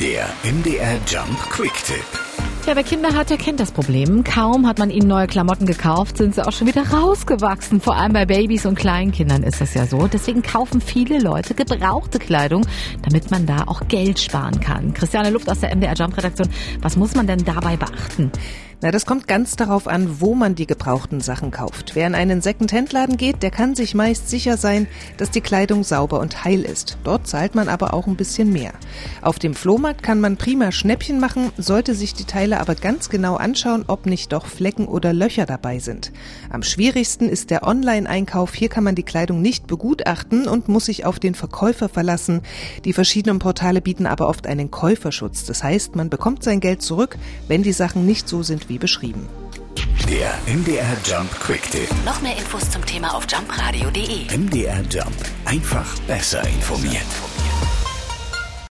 Der MDR Jump Quick Tipp. Ja, wer Kinder hat, der kennt das Problem. Kaum hat man ihnen neue Klamotten gekauft, sind sie auch schon wieder rausgewachsen. Vor allem bei Babys und Kleinkindern ist das ja so. Deswegen kaufen viele Leute gebrauchte Kleidung, damit man da auch Geld sparen kann. Christiane Luft aus der MDR Jump Redaktion, was muss man denn dabei beachten? Na, das kommt ganz darauf an, wo man die gebrauchten Sachen kauft. Wer in einen Second-Hand-Laden geht, der kann sich meist sicher sein, dass die Kleidung sauber und heil ist. Dort zahlt man aber auch ein bisschen mehr. Auf dem Flohmarkt kann man prima Schnäppchen machen, sollte sich die Teile aber ganz genau anschauen, ob nicht doch Flecken oder Löcher dabei sind. Am schwierigsten ist der Online-Einkauf. Hier kann man die Kleidung nicht begutachten und muss sich auf den Verkäufer verlassen. Die verschiedenen Portale bieten aber oft einen Käuferschutz. Das heißt, man bekommt sein Geld zurück, wenn die Sachen nicht so sind wie beschrieben. Der MDR Jump Quick Tipp. Noch mehr Infos zum Thema auf jumpradio.de. MDR Jump. Einfach besser informiert.